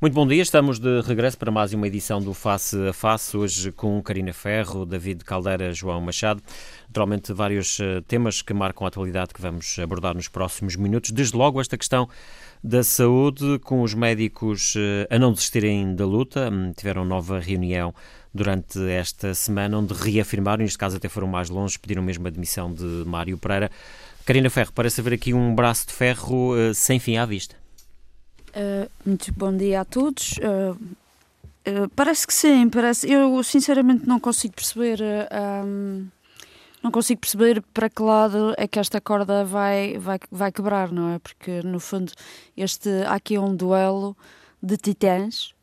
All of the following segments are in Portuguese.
Muito bom dia, estamos de regresso para mais uma edição do Face a Face, hoje com Karina Ferro, David Caldeira, João Machado. Naturalmente, vários eh, temas que marcam a atualidade que vamos abordar nos próximos minutos. Desde logo, esta questão da saúde, com os médicos eh, a não desistirem da luta. Hum, tiveram nova reunião durante esta semana, onde reafirmaram, neste caso até foram mais longe, pediram mesmo a demissão de Mário Pereira. Karina Ferro, parece haver aqui um braço de ferro uh, sem fim à vista. Uh, muito bom dia a todos. Uh, uh, parece que sim, parece. Eu sinceramente não consigo perceber. Um, não consigo perceber para que lado é que esta corda vai, vai, vai quebrar, não é? Porque no fundo este, aqui um duelo de titãs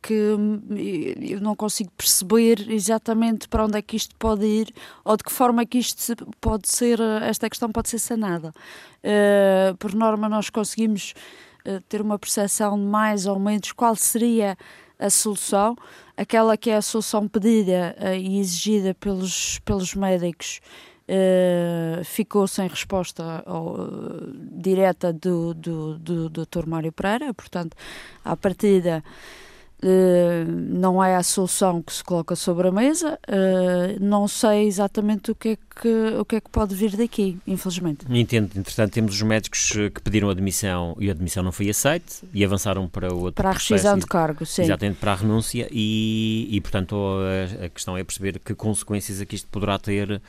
que eu não consigo perceber exatamente para onde é que isto pode ir ou de que forma é que isto pode ser, esta questão pode ser sanada. por norma, nós conseguimos eh, ter uma percepção de mais ou menos qual seria a solução, aquela que é a solução pedida uh, e exigida pelos, pelos médicos. Uh, ficou sem resposta uh, direta do, do, do, do Dr. Mário Pereira, portanto, à partida não é a solução que se coloca sobre a mesa. Uh, não sei exatamente o que, é que, o que é que pode vir daqui, infelizmente. Entendo. Entretanto, temos os médicos que pediram admissão e a admissão não foi aceita e avançaram para outro Para a rescisão de cargo, sim. Exatamente, para a renúncia e, e portanto, a, questão é perceber que consequências é que isto poderá ter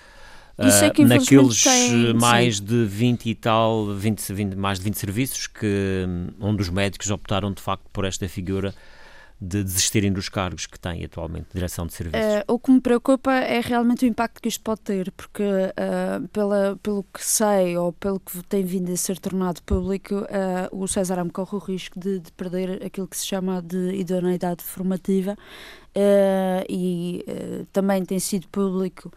isso é que, uh, naqueles tem, mais sim. de 20 e tal, 20, 20, mais de 20 serviços que, onde os médicos optaram de facto por esta figura de desistirem dos cargos que têm atualmente de direção de serviços? Uh, o que me preocupa é realmente o impacto que isto pode ter, porque uh, pela, pelo que sei ou pelo que tem vindo a ser tornado público, uh, o César Amo corre o risco de, de, perder aquilo que se chama de idoneidade formativa e também tem sido público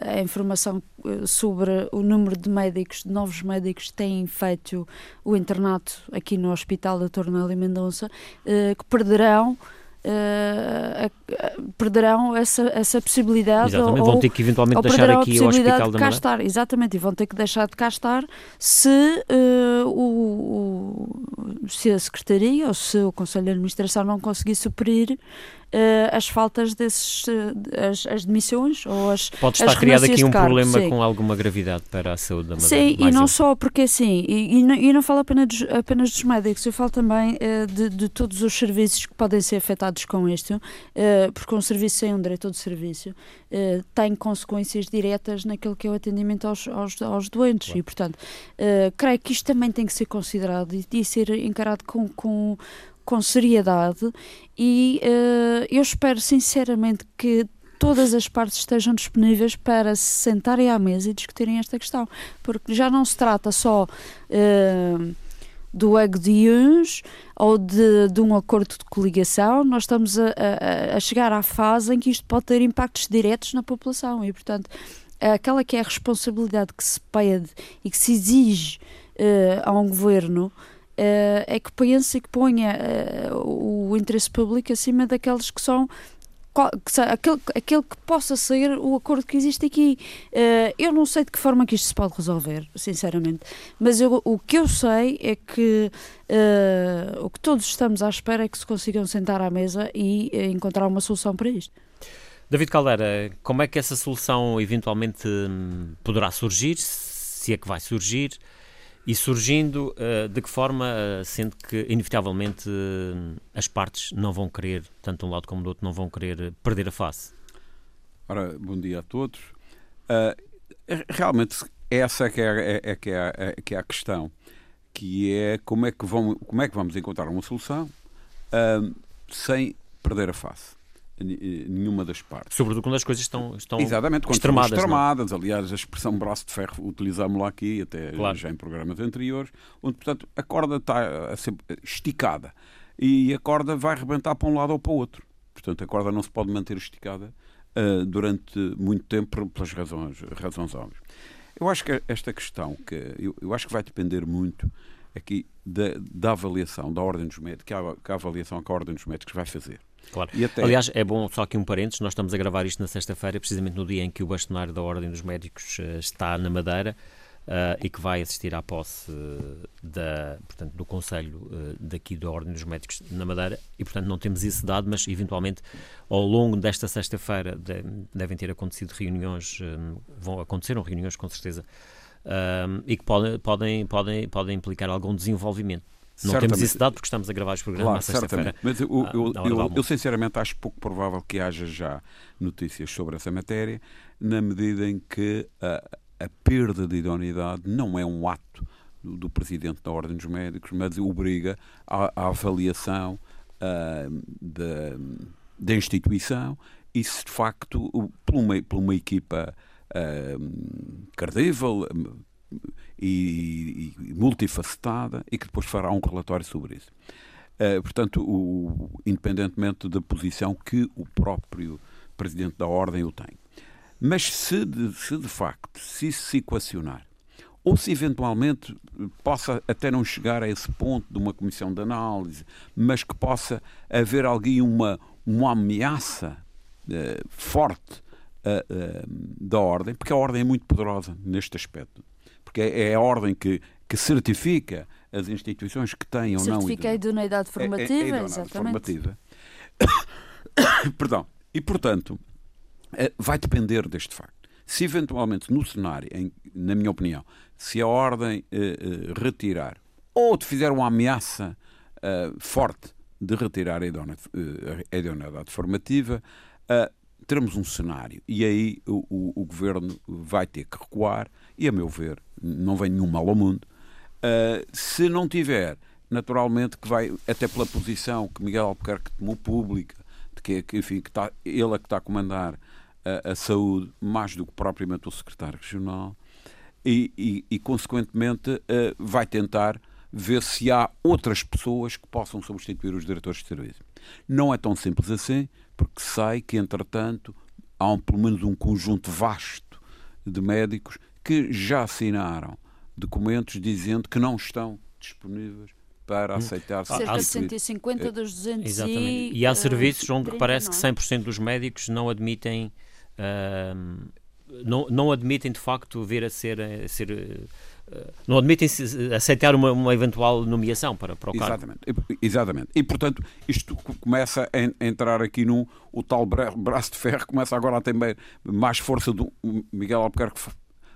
a informação sobre o número de médicos, de novos médicos que têm feito o internato aqui no Hospital da Tornelli Mendonça, que perderão Uh, uh, perderão essa, essa possibilidade. Exatamente, ou, vão ter que eventualmente deixar aqui o Hospital de cá estar. Exatamente, e vão ter que deixar de cá estar se, uh, o, o, se a Secretaria ou se o Conselho de Administração não conseguir suprir as faltas desses, uh, as, as, demissões ou as Pode estar criado aqui um problema sim. com alguma gravidade para a saúde da Madeira. Sim, e não só porque assim, e, e, não, e não falo apenas dos, apenas dos médicos, eu falo também uh, de, de, todos os serviços que podem ser afetados com isto, porque um serviço sem um diretor de serviço tem consequências diretas naquilo que é o atendimento aos, aos, aos doentes claro. e, portanto, creio que isto também tem que ser considerado e, e ser encarado com, com com seriedade e uh, eu espero sinceramente que todas as partes estejam disponíveis para se sentarem à mesa e discutirem esta questão, porque já não se trata só uh, do ego de uns ou de, de, um acordo de coligação, nós estamos a, a, a, chegar à fase em que isto pode ter impactos diretos na população e, portanto, aquela que é a responsabilidade que se pede e que se exige uh, a um governo é que pense e que ponha uh, o interesse público acima daqueles que são que, aquele, aquele que possa ser o acordo que existe aqui. Uh, eu não sei de que forma que isto se pode resolver, sinceramente, mas eu, o que eu sei é que o que todos estamos à espera é que se consigam sentar à mesa e encontrar uma solução para isto. David Caldeira, como é que essa solução eventualmente hum, poderá surgir, se é que vai surgir? E surgindo, uh, de que forma, uh, sendo que inevitavelmente uh, as partes não vão querer, tanto um lado como do outro, não vão querer perder a face? Ora, bom dia a todos. realmente, essa é que é, é, é, que é, é, que é a questão, que é como é que, vamos, como é que vamos encontrar uma solução sem perder a face nenhuma das partes. Sobretudo quando as coisas estão, estão Exatamente, quando extremadas. Estão extremadas. Aliás, a expressão braço de ferro utilizámos-la aqui, até claro. já em programas anteriores, onde, portanto, a corda está a ser esticada e a corda vai rebentar para um lado ou para o outro. Portanto, a corda não se pode manter esticada uh, durante muito tempo pelas razões, razões óbvias. Eu acho que esta questão, que eu, eu acho que vai depender muito aqui da, da avaliação da Ordem dos Médicos, que é a, que a avaliação que a Ordem dos Médicos vai fazer. Claro. Até... Aliás, é bom, só aqui um parênteses, nós estamos a gravar isto na sexta-feira, precisamente no dia em que o bastonário da Ordem dos Médicos uh, está na Madeira uh, e que vai assistir à posse uh, da, portanto, do Conselho uh, daqui da Ordem dos Médicos na Madeira e, portanto, não temos esse dado, mas eventualmente ao longo desta sexta-feira de, devem ter acontecido reuniões, vão aconteceram reuniões com certeza, e que podem, podem, podem, podem implicar algum desenvolvimento. Não certamente. temos esse dado porque estamos a gravar os programas claro, sexta-feira. Mas eu, eu, eu, eu, sinceramente acho pouco provável que haja já notícias sobre essa matéria, na medida em que uh, a perda de idoneidade não é um ato do, do Presidente da Ordem dos Médicos, mas obriga à, à avaliação uh, da, da instituição e se de facto, por uma, por uma equipa uh, credível e, e, multifacetada e que depois fará um relatório sobre isso. Uh, portanto, o, independentemente da posição que o próprio Presidente da Ordem o tem. Mas se de, se de facto se isso se equacionar, ou se eventualmente possa até não chegar a esse ponto de uma comissão de análise, mas que possa haver alguém uma, uma ameaça uh, forte uh, da ordem, porque a ordem é muito poderosa neste aspecto, porque é, é a ordem que, que certifica as instituições que têm ou não. Certifica a idoneidade formativa, é, é, é exatamente. Formativa. Perdão. E, portanto, eh, vai depender deste facto. Se eventualmente no cenário, em, na minha opinião, se a ordem eh, eh, retirar ou te fizer uma ameaça forte de retirar a idoneidade formativa, teremos um cenário e aí o, o, o, governo vai ter que recuar e, a meu ver, não vem nenhum mal ao mundo. se não tiver, naturalmente que vai, até pela posição que Miguel Albuquerque tomou pública, de que, que enfim, que está, ele é que está a comandar a, a saúde mais do que propriamente o secretário regional e, e, e consequentemente, uh, vai tentar ver se há outras pessoas que possam substituir os diretores de serviço. Não é tão simples assim, porque sei que, entretanto, há um, pelo menos um conjunto vasto de médicos que já assinaram documentos dizendo que não estão disponíveis para hum. aceitar cerca de 150 dos 200 Exatamente. E, e há serviços onde 30, parece que 100% dos médicos não admitem não, não admitem de facto vir a ser, a ser uh, não admitem aceitar uma, uma, eventual nomeação para, para o Exatamente. cargo. Exatamente. E, portanto, isto começa a entrar aqui no o tal braço de ferro, começa agora a ter mais força do Miguel Albuquerque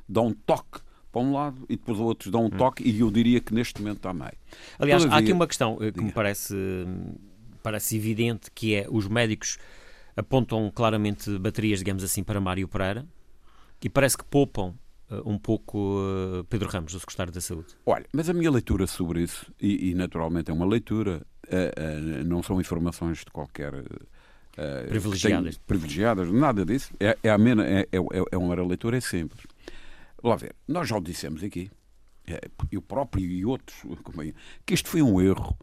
dá um toque para um lado e depois outros dão um hum. toque e eu diria que neste momento está meio. Aliás, Todavia, há aqui uma questão eh, que me parece, parece evidente que é os médicos apontam claramente baterias, digamos assim, para Mário Pereira e parece que poupam uh, um pouco uh, Pedro Ramos, o secretário da Saúde. Olha, mas a minha leitura sobre isso, e, e naturalmente é uma leitura, uh, não são informações de qualquer. privilegiadas. Tem, privilegiadas, nada disso. É, é, a mena, é, é, é uma leitura, é simples. Lá ver, nós já o dissemos aqui, eu próprio e outros, que isto foi um erro,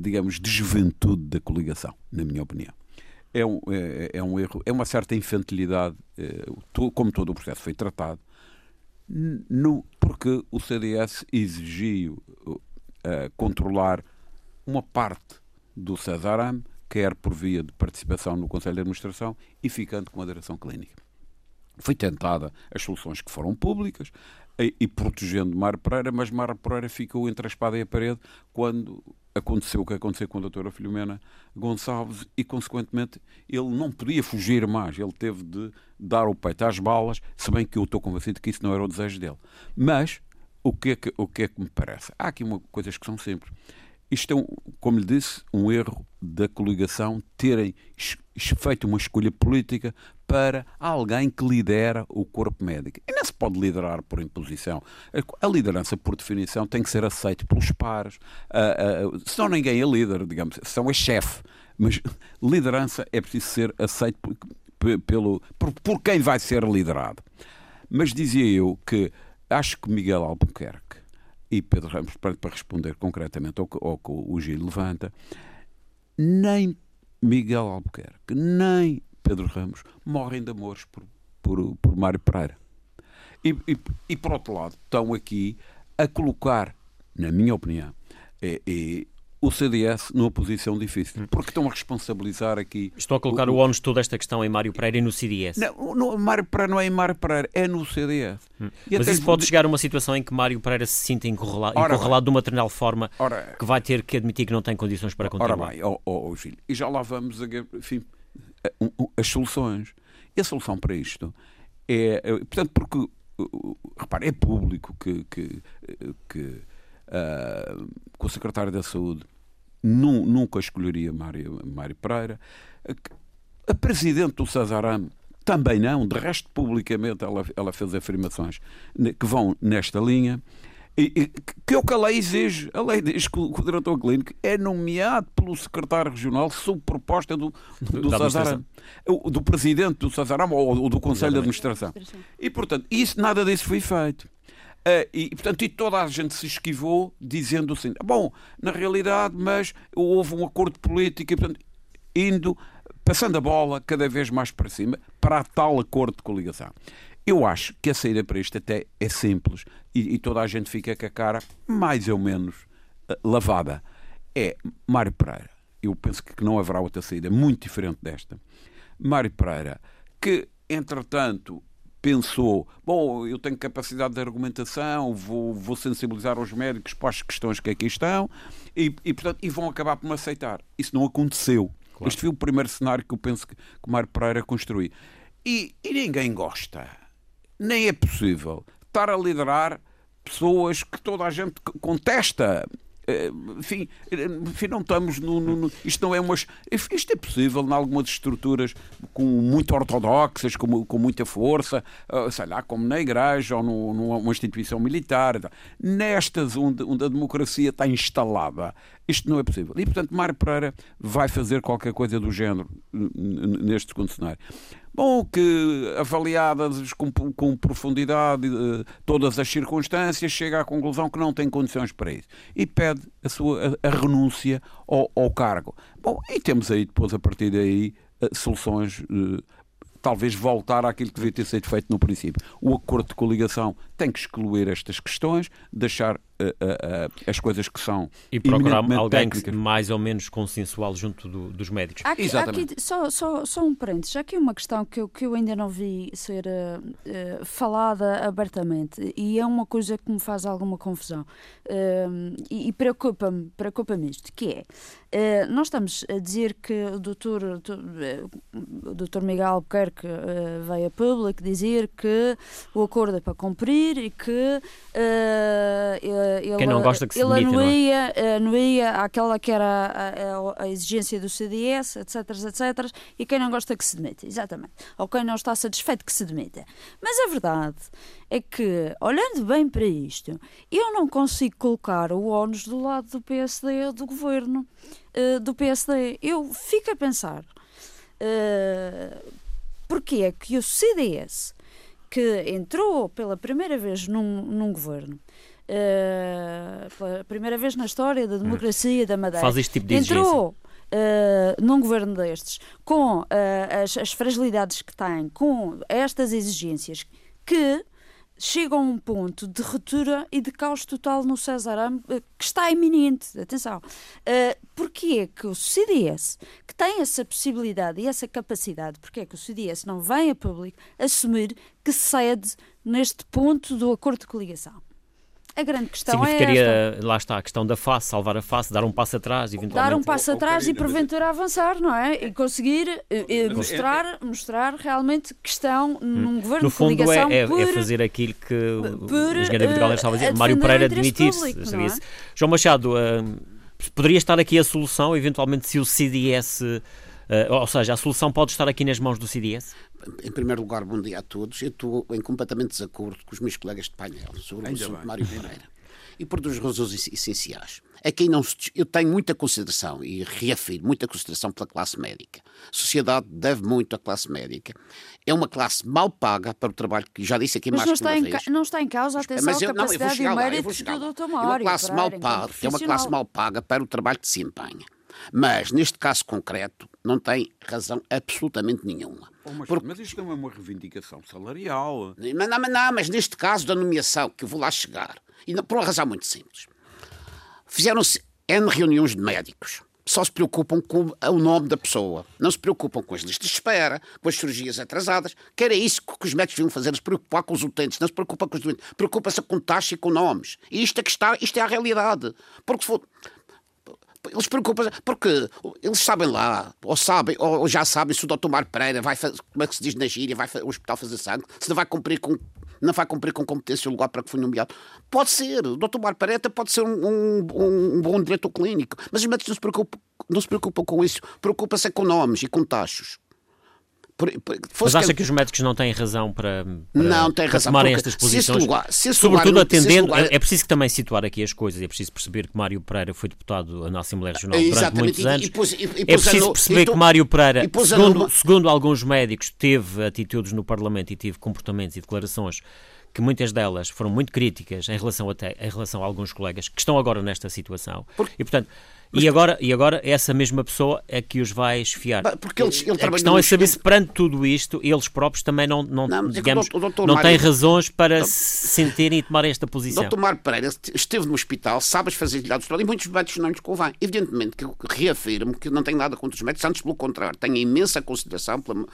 digamos, de juventude da coligação, na minha opinião é um, é, é um erro, é uma certa infantilidade, é, como todo o processo foi tratado, no, porque o CDS exigiu controlar uma parte do Cesaram, quer por via de participação no Conselho de Administração e ficando com a direção clínica. Foi tentada as soluções que foram públicas e, e protegendo Mar Pereira, mas Mar Pereira ficou entre a espada e a parede quando aconteceu o que aconteceu com a doutora Filomena Gonçalves e, consequentemente, ele não podia fugir mais. Ele teve de dar o peito às balas, se bem que eu estou convencido que isso não era o desejo dele. Mas, o que é que, o que, é que me parece? Há aqui uma, coisas que são simples. Isto é, um, como lhe disse, um erro da coligação terem feito uma escolha política para alguém que lidera o corpo médico. E não se pode liderar por imposição. A liderança, por definição, tem que ser aceita pelos pares. Uh, uh, senão ninguém é líder, digamos. São é chefe. Mas liderança é preciso ser aceito pelo, por, por quem vai ser liderado. Mas dizia eu que acho que Miguel Albuquerque e Pedro Ramos, para, responder concretamente ao que, ao que o Gil levanta, nem Miguel Albuquerque, nem Pedro Ramos morrem de amores por, por, por Mário Pereira. E, e, e, por outro lado, estão aqui a colocar, na minha opinião, é, é, o CDS numa posição difícil, porque estão a responsabilizar aqui. Estou a colocar o, o ONU de toda esta questão em Mário Pereira e no CDS. Não, no, Mário Pereira não é em Mário Pereira, é no CDS. Hum. Mas isso pode chegar a uma situação em que Mário Pereira se sinta encurralado, ora, encurralado de uma determinada forma ora, que vai ter que admitir que não tem condições para continuar. Ora bem, oh, oh, oh, Gil, e já lá vamos a, enfim, as soluções. E a solução para isto é, portanto, porque repare, é público que, que, que, uh, que o secretário da Saúde nunca escolheria Mário, Mário Pereira. A presidente do Cesarame também não, de resto, publicamente ela, ela fez afirmações que vão nesta linha. E, e, que é o que a lei exige. A lei diz que o, que o diretor clínico é nomeado pelo secretário regional sob proposta do, do, do Cesarame, do presidente do Cesarame ou, ou do Conselho de Administração. E, portanto, isso, nada disso foi feito. Uh, e, portanto, e toda a gente se esquivou dizendo assim: bom, na realidade, mas houve um acordo político, e, portanto, indo, passando a bola cada vez mais para cima para tal acordo de coligação. Eu acho que a saída para isto até é simples e, e toda a gente fica com a cara mais ou menos uh, lavada. É Mário Pereira. Eu penso que não haverá outra saída muito diferente desta. Mário Pereira, que entretanto pensou, bom, eu tenho capacidade de argumentação, vou, vou sensibilizar os médicos para as questões que aqui estão e, e, portanto, e vão acabar por me aceitar. Isso não aconteceu. Claro. Este foi o primeiro cenário que eu penso que, que o Mário Pereira construiu. E, e ninguém gosta. Nem é possível estar a liderar pessoas que toda a gente contesta. Eh, enfim, enfim, não estamos no, no, Isto não é umas. Isto é possível em algumas estruturas com muito ortodoxas, com, com muita força, eh, sei lá, como na igreja ou no, numa instituição militar. Nestas onde, onde a democracia está instalada, isto não é possível. E, portanto, Mário Pereira vai fazer qualquer coisa do género neste segundo cenário. Bom, que avaliadas com, com profundidade uh, todas as circunstâncias, chega à conclusão que não tem condições para isso e pede a sua a, a renúncia ao, ao, cargo. Bom, e temos aí depois, a partir daí, uh, soluções. Uh, talvez voltar àquilo que devia ter sido feito no princípio. O acordo de coligação tem que excluir estas questões, deixar as coisas que são e procurar alguém que, mais ou menos consensual junto do, dos médicos. Há aqui, Exatamente. Há aqui, só, só, só um parênteses, há aqui uma questão que eu, que eu ainda não vi ser uh, uh, falada abertamente e é uma coisa que me faz alguma confusão uh, e, e preocupa-me preocupa isto, que é, nós estamos a dizer que o doutor, o doutor Miguel Albuquerque veio a público dizer que o acordo é para cumprir e que ele, Quem não gosta que se ele demite, anuía, não é? anuía aquela que era a, a, a, exigência do CDS, etc, etc, e quem não gosta que se demite, exatamente. Ou quem não está satisfeito que se demita. Mas a verdade é que, olhando bem para isto, eu não consigo colocar o ónus do lado do PSD ou do governo uh, do PSD. Eu fico a pensar, uh, porque é que o CDS, que entrou pela primeira vez num, num governo, uh, pela primeira vez na história da democracia da Madeira. Faz este tipo de Entrou uh, num governo destes com uh, as, as fragilidades que tem, com estas exigências que chegam a um ponto de ruptura e de caos total no César que está iminente. Atenção. Uh, porque é que o CDS, que tem essa possibilidade e essa capacidade, porque é que o CDS não vem a público assumir que cede neste ponto do acordo de coligação? A grande questão Significaria, é esta. lá está, a questão da face, salvar a face, dar um passo atrás, eventualmente. Dar um passo atrás e porventura avançar, não é? E conseguir eh, eh, mostrar, mostrar realmente que estão num hum. governo no fundo, de coligação é, é, por, é fazer aquilo que por, o engenheiro David Galera estava a dizer, Mário Pereira demitir-se. É? João Machado, uh, poderia estar aqui a solução, eventualmente, se o CDS... Uh, ou seja, a solução pode estar aqui nas mãos do CDS? Em primeiro lugar, bom dia a todos. Eu estou em completamente desacordo com os meus colegas de painel sobre o assunto de Mário Pereira. E por duas razões essenciais. É quem não eu tenho muita consideração e reafirmo muita consideração pela classe médica. A sociedade deve muito à classe médica. É uma classe mal paga para o trabalho que já disse aqui mas mais não uma está vez. Não está em causa, atenção, mas eu, a capacidade não, eu vou chegar lá, eu vou chegar lá. É uma classe mal paga, é uma classe mal paga para o trabalho que desempenha. Mas, neste caso concreto, não tem razão absolutamente nenhuma. Oh, mas, Porque... mas, isto não é uma reivindicação salarial. Mas não, mas não, mas neste caso da nomeação, que eu vou lá chegar, e por uma razão muito simples. Fizeram-se N reuniões de médicos só se preocupam com o nome da pessoa. Não se preocupam com as listas de espera, com as cirurgias atrasadas, que era isso que os médicos deviam fazer, se preocupar com os utentes, não se preocupa com os doentes, preocupa-se com taxa e com nomes. E isto é que está, isto é a realidade. Porque se for, eles preocupam porque eles sabem lá, ou sabem, ou já sabem se o Dr. Mar Pereira vai fazer, como é que se diz na gíria, vai ao hospital fazer sangue, se não vai cumprir com não vai cumprir com competência o lugar para que foi nomeado. Pode ser, o Dr. Mar Pareta pode ser um, um, um, bom diretor clínico, mas os médicos não se preocupam, não se preocupam com isso, preocupam-se com nomes e com taxos. Por, por, Mas acha que... que... os médicos não têm razão para, para, não tem razão, tomarem estas posições? Lugar, Sobretudo lugar, atendendo, lugar... é preciso também situar aqui as coisas, é preciso perceber que Mário Pereira foi deputado na Assembleia Regional durante muitos anos. E, pôs, e, e é preciso perceber que Mário Pereira, segundo, segundo alguns médicos, teve atitudes no Parlamento e teve comportamentos e declarações que muitas delas foram muito críticas em relação, até, em relação a alguns colegas que estão agora nesta situação. E, portanto, e agora, e agora essa mesma pessoa é que os vai esfiar. Porque eles, ele a questão é saber se perante tudo isto eles próprios também não, não, não digamos, doutor, não têm razões para doutor, se sentirem e tomarem esta posição. Dr. Mário Pereira esteve no hospital, sabes fazer dados e muitos médicos não lhes convém. Evidentemente que eu reafirmo que não tenho nada contra os médicos, antes pelo contrário, tenho imensa consideração pela,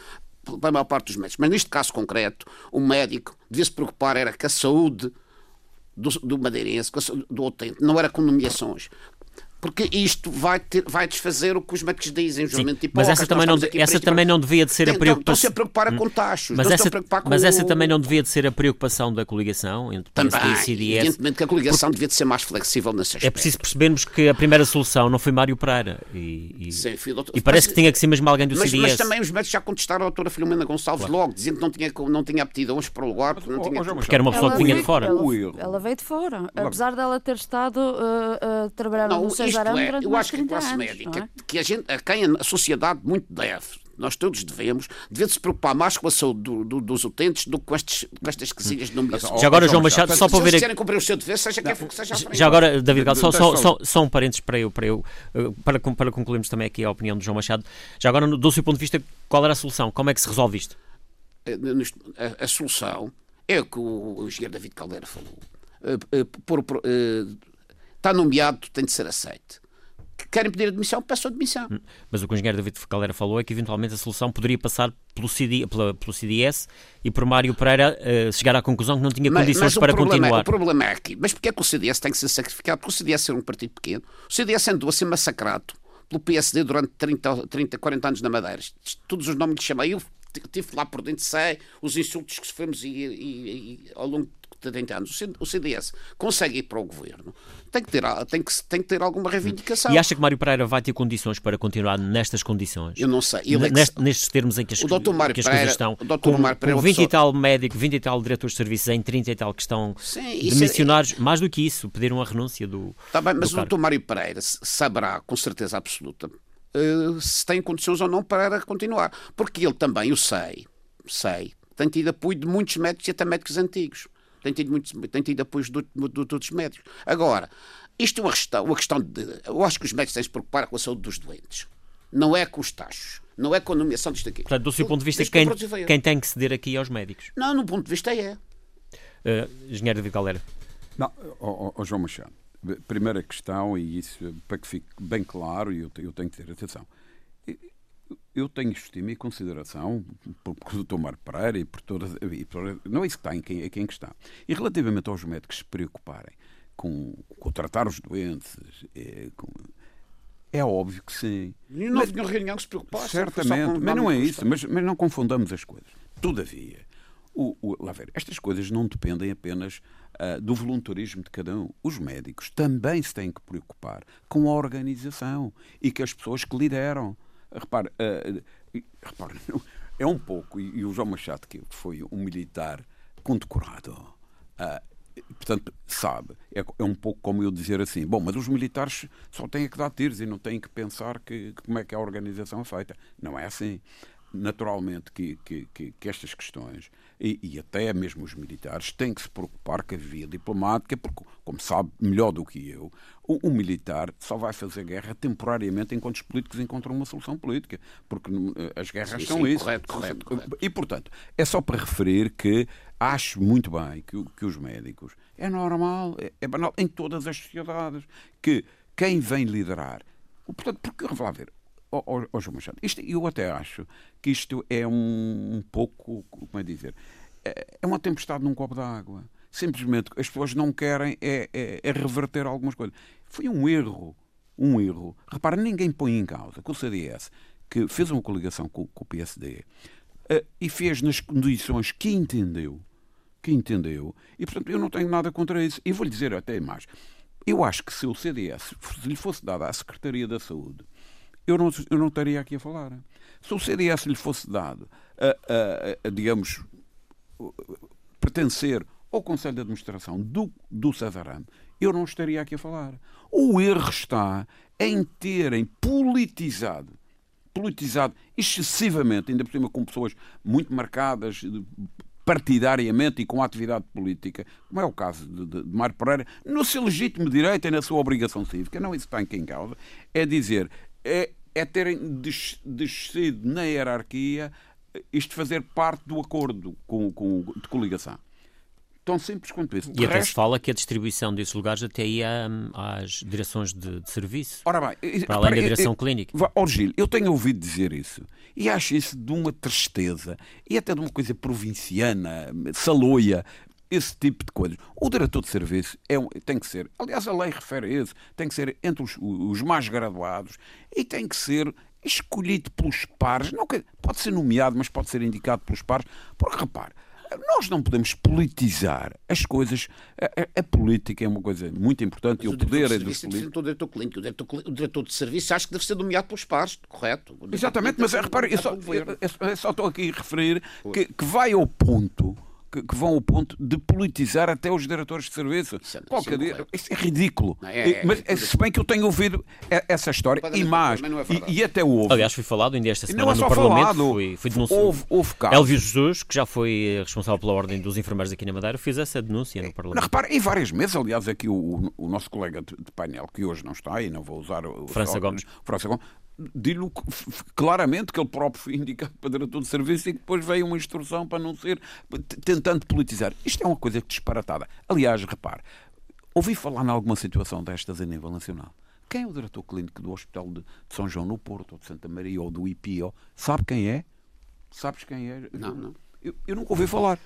pela maior parte dos médicos. Mas neste caso concreto, o médico devia se preocupar era com a saúde do, do madeirense, do utente, não era com nomeações porque isto vai, ter, vai desfazer o que os médicos dizem, julgamento de Mas essa também, não, essa também não devia de ser a preocupação. Estão-se a preocupar com taxas, mas, essa, com mas essa também não devia de ser a preocupação da coligação entre também, e CDS. Evidentemente que a coligação devia de ser mais flexível nesse aspecto. É preciso percebermos que a primeira solução não foi Mário Pereira e, e, Sim, filho, doutor, e parece mas, que tinha que ser mesmo alguém do mas, CDS. Mas também os médicos já contestaram a doutora Filomena Gonçalves claro. logo, dizendo que não tinha, não tinha aptidões para o lugar, porque, não tinha... porque era uma pessoa que vinha de fora. Ela, ela, veio de fora, apesar dela ter estado uh, uh, trabalhando no Cesar é, durante mais que a classe anos, médica, é? que a, gente, a quem a sociedade muito deve, nós todos devemos, deve se preocupar mais com a saúde do, do, dos utentes do que com, estes, com estas quesilhas de nomeação. Já agora, João Machado, só para ver. Se querem cumprir o seu dever, seja que seja Já agora, David Galo, só, só, só, só um parênteses para eu, para, eu eh, para, para concluirmos também aqui a opinião do João Machado. Já agora, do seu ponto de vista, qual era a solução? Como é que se resolve isto? Eh, a, a solução é o que o, o engenheiro David Caldeira falou. Uh, uh, por, uh, está nomeado, tem de ser aceito que querem pedir admissão, peçam admissão. Hum, mas o que o engenheiro David Caldeira falou é que eventualmente a solução poderia passar pelo, CD, pela, pelo CDS e por Mário Pereira uh, chegar à conclusão que não tinha condições mas, mas para continuar. É, o problema é aqui, mas porquê é que o CDS tem que ser sacrificado? Porque o CDS é um partido pequeno. O CDS andou a ser massacrado pelo PSD durante 30, 30 40 anos na Madeira. Todos os nomes que chamei, eu estive lá por dentro, sei os insultos que sofremos e, e, e, ao longo 30 anos, o CDS consegue ir para o governo, tem que ter, tem que, tem que ter alguma reivindicação. E acha que Mário Pereira vai ter condições para continuar nestas condições? Eu não sei. É que... Nestes termos em que as, o Dr. Mário que as Pereira, coisas estão. O Dr. Com, Mário Pereira, com 20 e tal médicos, 20 e tal diretores de serviços em 30 e tal que estão Sim, demissionários, é... mais do que isso, pediram a renúncia do. Está bem, mas o Dr. Mário Pereira saberá com certeza absoluta uh, se tem condições ou não para continuar. Porque ele também, eu sei, sei, tem tido apoio de muitos médicos e até médicos antigos tem tido, muito, tem tido apoios de, de, de outros médicos. Agora, isto é uma questão, uma questão de. Eu acho que os médicos têm de se preocupar com a saúde dos doentes. Não é com os taxos. Não é com a nomeação disto aqui. Portanto, do seu ponto de vista, quem, quem tem que ceder aqui é aos médicos? Não, no ponto de vista é. Uh, engenheiro David Galera. Não, oh, oh, João Machado. Primeira questão, e isso para que fique bem claro, e eu, eu tenho que ter atenção eu tenho estima e consideração por, por Tomar Pereira e por todas. E por, não é isso que está em quem, em quem está. E relativamente aos médicos se preocuparem com, com tratar os doentes, é, com, é óbvio que sim. E não havia reunião que se preocupasse. Certamente, mas não é isso. Mas, mas não confundamos as coisas. Todavia, o, o, lá ver, estas coisas não dependem apenas uh, do voluntarismo de cada um. Os médicos também se têm que preocupar com a organização e com as pessoas que lideram. Repare, uh, repare é um pouco, e, e, o João Machado, que foi um militar condecorado, uh, portanto, sabe, é, é, um pouco como eu dizer assim, bom, mas os militares só têm que dar tiros e não têm que pensar que, que como é que a organização é feita. Não é assim. naturalmente que, que, que, que estas questões, e, e, até mesmo os militares, têm que se preocupar com a via diplomática, porque, como sabe melhor do que eu, o, militar só vai fazer guerra temporariamente enquanto os políticos encontram uma solução política, porque eh, as guerras sim, são sim, isso. Correto, correto, correto. E, portanto, é só para referir que acho muito bem que, que os médicos, é normal, é, é banal, em todas as sociedades, que quem vem liderar Portanto, porque, vamos lá ver, oh, oh, João Machado, isto, eu até acho que isto é um, um pouco, como é dizer, é, é uma tempestade num copo d'água. Simplesmente as pessoas não querem é, é, é, reverter algumas coisas. Foi um erro, um erro. Repara, ninguém põe em causa que o CDS, que fez uma coligação com, com o PSD, uh, eh, e fez nas condições que entendeu, que entendeu, e portanto eu não tenho nada contra isso. E vou-lhe dizer até mais. Eu acho que se o CDS se lhe fosse dado à Secretaria da Saúde, eu não, eu não estaria aqui a falar. Se o CDS lhe fosse dado, a, a, a, digamos, pertencer ao Conselho de Administração do, do Cesaram, eu não estaria aqui a falar. O erro está em terem politizado politizado excessivamente, ainda por cima com pessoas muito marcadas partidariamente e com atividade política, como é o caso de, de, de Mário Pereira, no seu legítimo direito e na sua obrigação cívica, não isso está em causa, é dizer, é, é terem descido na hierarquia isto fazer parte do acordo com, com, de coligação. Tão simples quanto isso. E até resto... se fala que a distribuição desses lugares até ia hum, às direções de, de serviço. Ora bem, para além para, da direção eu, clínica. Ó Gil, eu tenho ouvido dizer isso e acho isso de uma tristeza e até de uma coisa provinciana, saloia, esse tipo de coisas. O diretor de serviço é um, tem que ser, aliás, a lei refere a isso, tem que ser entre os, os mais graduados e tem que ser escolhido pelos pares. Não, pode ser nomeado, mas pode ser indicado pelos pares. Porque, repare, nós não podemos politizar as coisas. A, a, a política é uma coisa muito importante e o, o poder é dos políticos. O diretor clínico, o diretor, o diretor de serviço, acho que deve ser nomeado pelos pares, correto? Exatamente, mas repare, eu só, eu, eu só estou aqui a referir que, que vai ao ponto que, que, vão ao ponto de politizar até os diretores de serviço. Isso, é, Qualquer dia, isso é ridículo. Não, é, é, Mas é, se bem que eu tenho ouvido essa história e mais, é e, e, até houve. Aliás, foi falado ainda esta semana no Parlamento, falado, foi, foi denunciado. Houve, houve Elvio Jesus, que já foi responsável pela Ordem dos Enfermeiros aqui na Madeira, fez essa denúncia no Parlamento. Não, repara, em várias meses, aliás, aqui o, o nosso colega de, de, painel, que hoje não está, e não vou usar o França Gomes. França Gomes digo claramente que ele próprio foi indicado para diretor de serviço e que depois veio uma instrução para não ser, tentando politizar. Isto é uma coisa disparatada. Aliás, repare, ouvi falar em alguma situação destas a nível nacional. Quem é o diretor clínico do Hospital de São João no Porto, ou de Santa Maria, ou do IPO? Sabe quem é? Sabes quem é? Não, não. Eu, eu nunca ouvi falar.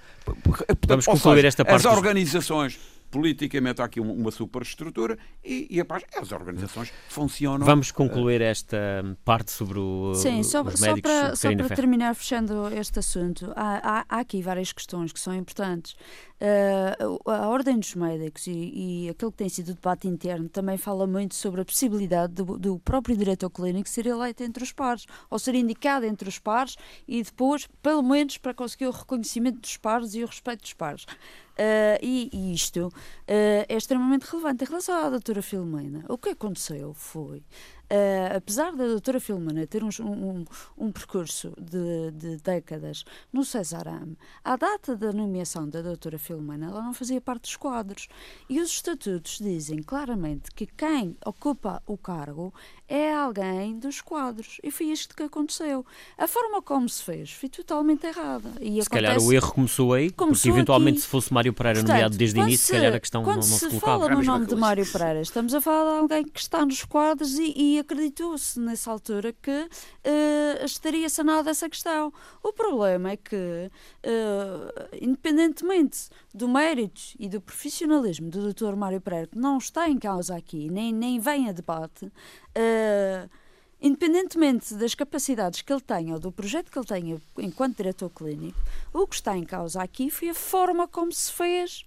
Vamos concluir esta parte. As organizações politicamente há aqui uma superestrutura e, e paz, as organizações funcionam. Vamos concluir esta parte sobre o, Sim, só, os só para, só para terminar fechando este assunto, há, há, há, aqui várias questões que são importantes. Uh, a Ordem dos Médicos e, e aquilo que tem sido o debate interno também fala muito sobre a possibilidade do, do próprio diretor clínico ser eleito entre os pares, ou ser indicado entre os pares e depois, pelo menos, para conseguir o reconhecimento dos pares e o respeito dos pares. Uh, e, e, isto uh, é extremamente relevante em relação à doutora Filomena. O que aconteceu foi Uh, apesar da doutora Filomena ter um, um, um percurso de, de, décadas no Cesaram, à data da nomeação da doutora Filomena, ela não fazia parte dos quadros. E os estatutos dizem claramente que quem ocupa o cargo é alguém dos quadros. E foi isto que aconteceu. A forma como se fez foi totalmente errada. E se calhar o erro começou aí, começou porque eventualmente aqui. se fosse Mário Pereira Portanto, nomeado desde o início, se, calhar a questão não, não se, se colocava. Quando se fala no nome de Mário Pereira, estamos a falar de alguém que está nos quadros e, e acreditou-se nessa altura que uh, estaria sanada essa questão. O problema é que, uh, independentemente do mérito e do profissionalismo do Dr. Mário Pereira, que não está em causa aqui, nem, nem vem a debate, uh, independentemente das capacidades que ele tenha ou do projeto que ele tenha enquanto diretor clínico, o que está em causa aqui foi a forma como se fez.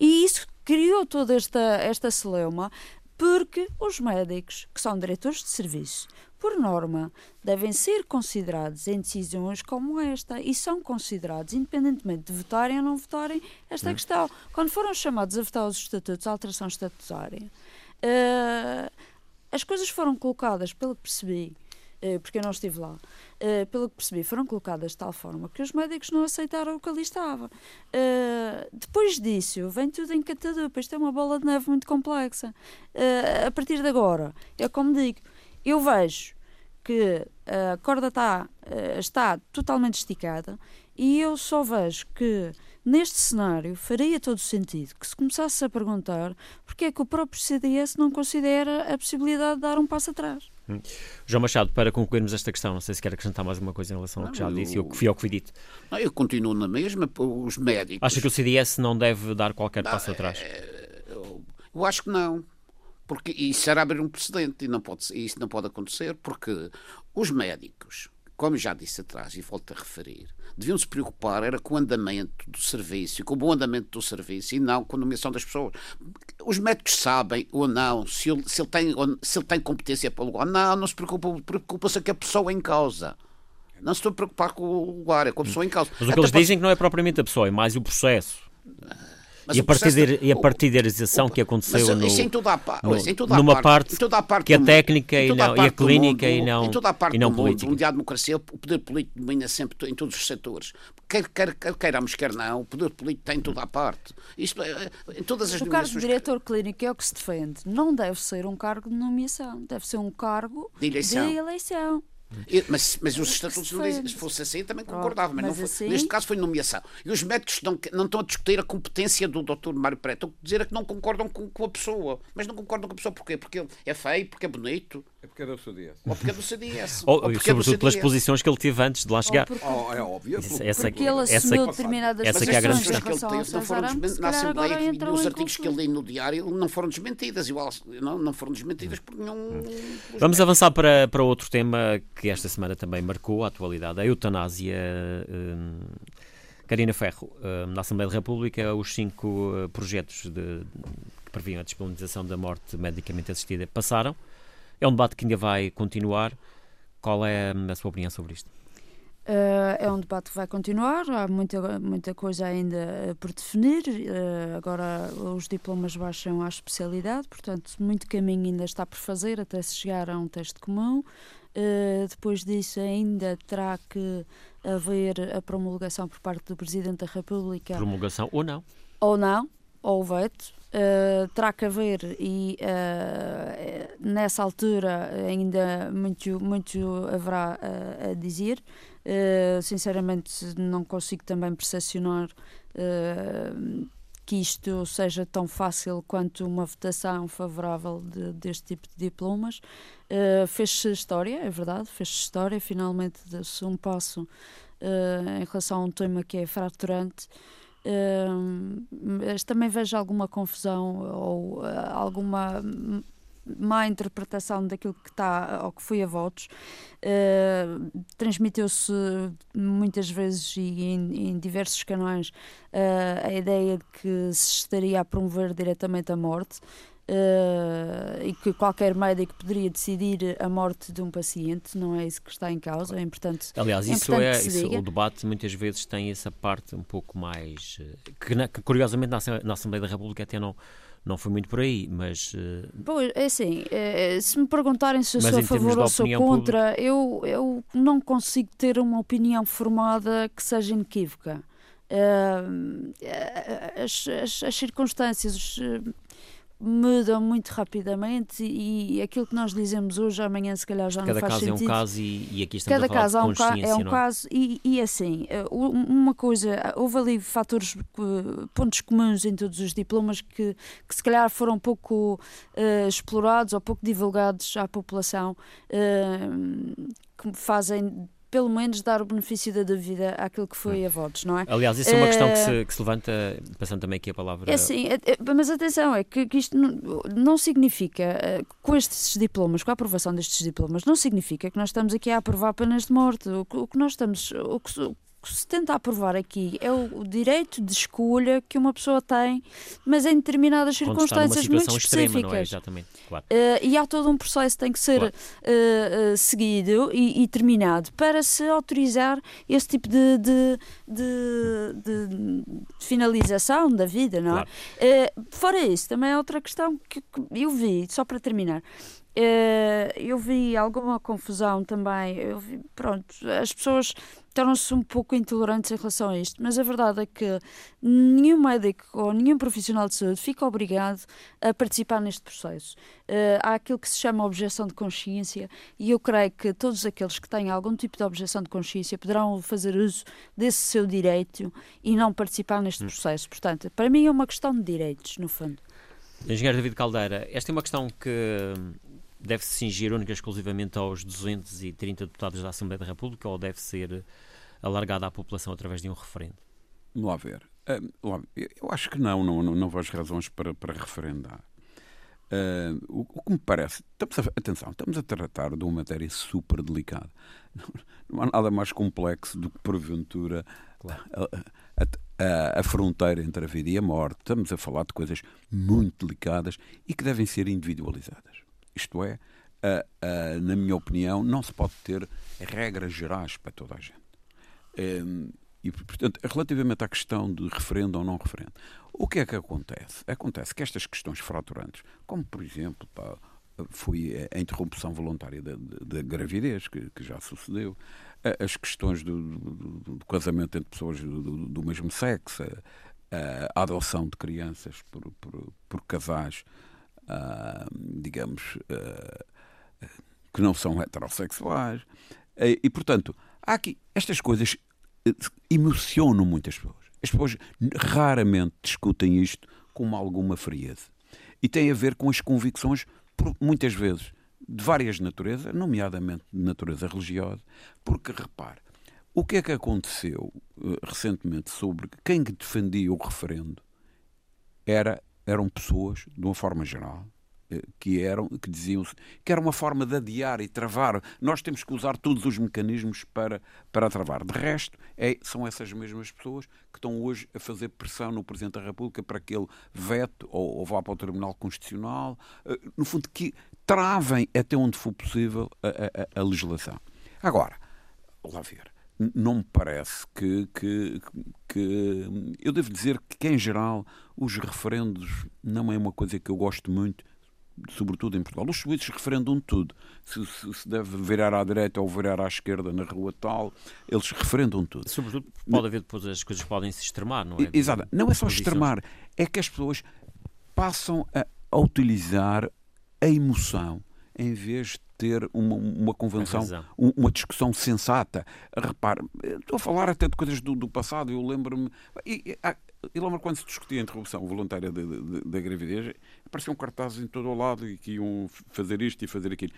E isso criou toda esta, esta celeuma porque os médicos, que são diretores de serviço, por norma, devem ser considerados em decisões como esta e são considerados, independentemente de votarem ou não votarem, esta hum. questão. Quando foram chamados a votar os estatutos, a alteração estatutária, uh, as coisas foram colocadas, pelo que percebi, porque eu não estive lá, uh, pelo que percebi, foram colocadas de tal forma que os médicos não aceitaram o que ali estava. depois disso, vem tudo em catadupa. Isto é uma bola de neve muito complexa. a partir de agora, é como digo, eu vejo que a corda está, está totalmente esticada e eu só vejo que neste cenário faria todo sentido que se começasse a perguntar porque é que o próprio CDS não considera a possibilidade de dar um passo atrás. João Machado, para concluirmos esta questão, não sei se quer acrescentar mais alguma coisa em relação ao que já eu, disse, ou que fui ao que fui dito. Não, eu continuo na mesma, os médicos... Acha que o CDS não deve dar qualquer não, passo atrás? É, eu, eu acho que não porque isso será abrir um precedente e não pode, isso não pode acontecer porque os médicos como já disse atrás e volto a referir, deviam se preocupar era com o andamento do serviço, com o bom andamento do serviço e não com a nomeação das pessoas. Os médicos sabem ou não se ele, se ele, tem, se ele tem competência para o lugar. Não, não se preocupa, preocupa-se com a pessoa em causa. Não se estou a preocupar com o lugar, é com a pessoa em causa. Mas o que eles dizem é que não é propriamente a pessoa, é mais o processo. Mas e, a partidir, e a partidarização que aconteceu mas, no, isso em toda a, no, em toda a numa parte, parte, parte que a técnica e, não, e a clínica mundo, e não, em toda a parte e não do política. Mundo, onde há democracia, o poder político domina sempre em todos os setores. Quer, quer, quer queiramos, quer não, o poder político tem em toda a parte. Isto, é, em todas as o cargo de diretor clínico é o que se defende. Não deve ser um cargo de nomeação, deve ser um cargo de eleição. De eleição. Mas, mas os estatutos não dizem, se fosse assim, também concordava, mas, mas foi, assim... neste caso foi nomeação. E os médicos não, não estão a discutir a competência do Dr. Mário Preto, estão a dizer é que não concordam com, com, a pessoa. Mas não concordam com a pessoa porquê? Porque é feio, porque é bonito. É porque é do CDS. Ou porque é do CDS. ou, ou porque sobretudo é do pelas posições que ele teve antes de lá chegar. Porque... Oh, é óbvio. Isso, essa, porque ele assumiu essa, determinadas essa que é a grande questão. que ele teve não foram desmentidas na Assembleia e nos artigos que ele lê no diário não foram desmentidas. Igual, não, não foram desmentidas por nenhum. Vamos avançar para, para outro tema que esta semana também marcou a atualidade, a eutanásia. Hum, Karina Ferro, hum, na Assembleia da República, os cinco uh, projetos de, que previam a disponibilização da morte medicamente assistida passaram. É um debate que ainda vai continuar. Qual é a sua opinião sobre isto? Uh, é um debate que vai continuar, há muita, muita coisa ainda por definir. Uh, agora os diplomas baixam à especialidade, portanto, muito caminho ainda está por fazer até se chegar a um teste comum. Uh, depois disso, ainda terá que haver a promulgação por parte do Presidente da República. Promulgação ou não? Ou não, ou veto. Uh, terá que haver e uh, nessa altura ainda muito, muito haverá uh, a dizer. sinceramente não consigo também percepcionar que isto seja tão fácil quanto uma votação favorável de, deste tipo de diplomas. Uh, fez-se história, é verdade, fez-se história, finalmente deu-se um passo uh, em relação a um tema que é fraturante. Mas também vejo alguma confusão ou alguma má interpretação daquilo que está ou que foi a votos. Uh, Transmitiu-se muitas vezes e em, em diversos canais uh, a ideia de que se estaria a promover diretamente a morte. Uh, e que qualquer médico poderia decidir a morte de um paciente, não é isso que está em causa, é importante. Aliás, é isso importante é isso, o debate muitas vezes tem essa parte um pouco mais que, que curiosamente na, na Assembleia da República até não não foi muito por aí, mas. Uh... Pois, é assim, é, se me perguntarem se eu sou a favor ou sou contra, eu, eu não consigo ter uma opinião formada que seja inequívoca. Uh, as, as, as, circunstâncias, mudam muito rapidamente e, e, aquilo que nós dizemos hoje, amanhã, se calhar já Cada não faz sentido. Cada caso é um caso e, e aqui estamos Cada a falar caso de consciência, é um, não? caso e, e assim, eh, uma coisa, houve ali fatores, eh, pontos comuns em todos os diplomas que, que se calhar foram pouco uh, explorados ou pouco divulgados à população, uh, que fazem pelo menos dar o benefício da dúvida àquilo que foi a votos, não é? Aliás, isso é uma questão que se, eh, que se levanta, passando também aqui a palavra. É sim, é, é, mas atenção, é que, que isto não, não, significa, eh, com estes diplomas, com a aprovação destes diplomas, não significa que nós estamos aqui a aprovar penas de morte. O, o que nós estamos, o que, que se tenta aprovar aqui é o, o, direito de escolha que uma pessoa tem, mas em determinadas circunstâncias muito específicas. Extrema, é? Exatamente, claro. Uh, e há todo um processo que tem que ser claro. uh, uh, seguido e, e, terminado para se autorizar esse tipo de, de, de, de finalização da vida, não é? Claro. fora isso, também é outra questão que, que eu vi, só para terminar eu vi alguma confusão também. Eu vi, pronto, as pessoas tornam-se um pouco intolerantes em relação a isto, mas a verdade é que nenhum médico ou nenhum profissional de saúde fica obrigado a participar neste processo. Uh, há aquilo que se chama objeção de consciência e eu creio que todos aqueles que têm algum tipo de objeção de consciência poderão fazer uso desse seu direito e não participar neste hum. processo. Portanto, para mim é uma questão de direitos, no fundo. Engenheiro David Caldeira, esta é uma questão que deve-se cingir única e exclusivamente aos 230 deputados da Assembleia da República ou deve ser alargada à população através de um referendo? Vamos lá ver. Eu acho que não, não, não, não vejo razões para, para referendar. Uh, o, o, que me parece, estamos a, atenção, estamos a tratar de uma matéria super delicada. Não, não há nada mais complexo do que, porventura, claro. a, a, a, fronteira entre a vida e a morte. Estamos a falar de coisas muito delicadas e que devem ser individualizadas. Isto é, uh, uh, na minha opinião, não se pode ter regras gerais para toda a gente. Um, e, portanto, relativamente à questão de referendo ou não referendo, o que é que acontece? Acontece que estas questões fraturantes, como por exemplo, pá, foi a interrupção voluntária da, da gravidez, que, que, já sucedeu, as questões do, do, do casamento entre pessoas do, do mesmo sexo, a, a, adoção de crianças por, por, por casais digamos, uh, que não são heterossexuais. E, portanto, há aqui estas coisas emocionam muitas pessoas. As pessoas raramente discutem isto com alguma frieza. E tem a ver com as convicções, muitas vezes, de várias naturezas, nomeadamente de natureza religiosa, porque, repare, o que é que aconteceu uh, recentemente sobre quem defendia o referendo era eram pessoas, de uma forma geral, eh, que eram que diziam que era uma forma de adiar e travar. Nós temos que usar todos os mecanismos para, para travar. De resto, é, são essas mesmas pessoas que estão hoje a fazer pressão no Presidente da República para que ele vete ou, ou vá para o Tribunal Constitucional, eh, no fundo, que travem até onde for possível a, a, a legislação. Agora, lá ver não me parece que, que, que, Eu devo dizer que, em geral, os referendos não é uma coisa que eu gosto muito, sobretudo em Portugal. Os suíços referendam tudo. Se, se, se, deve virar à direita ou virar à esquerda na rua tal, eles referendam tudo. Sobretudo, pode haver depois as coisas podem se extremar, não é? Exato. Não é só extremar, é que as pessoas passam a, a utilizar a emoção em vez de ter uma, uma convenção, uma discussão sensata. Repare, estou a falar até de coisas do, do passado, eu lembro-me. E, e lembro quando se discutia a interrupção voluntária da gravidez, apareciam cartazes em todo o lado e que iam fazer isto e fazer aquilo.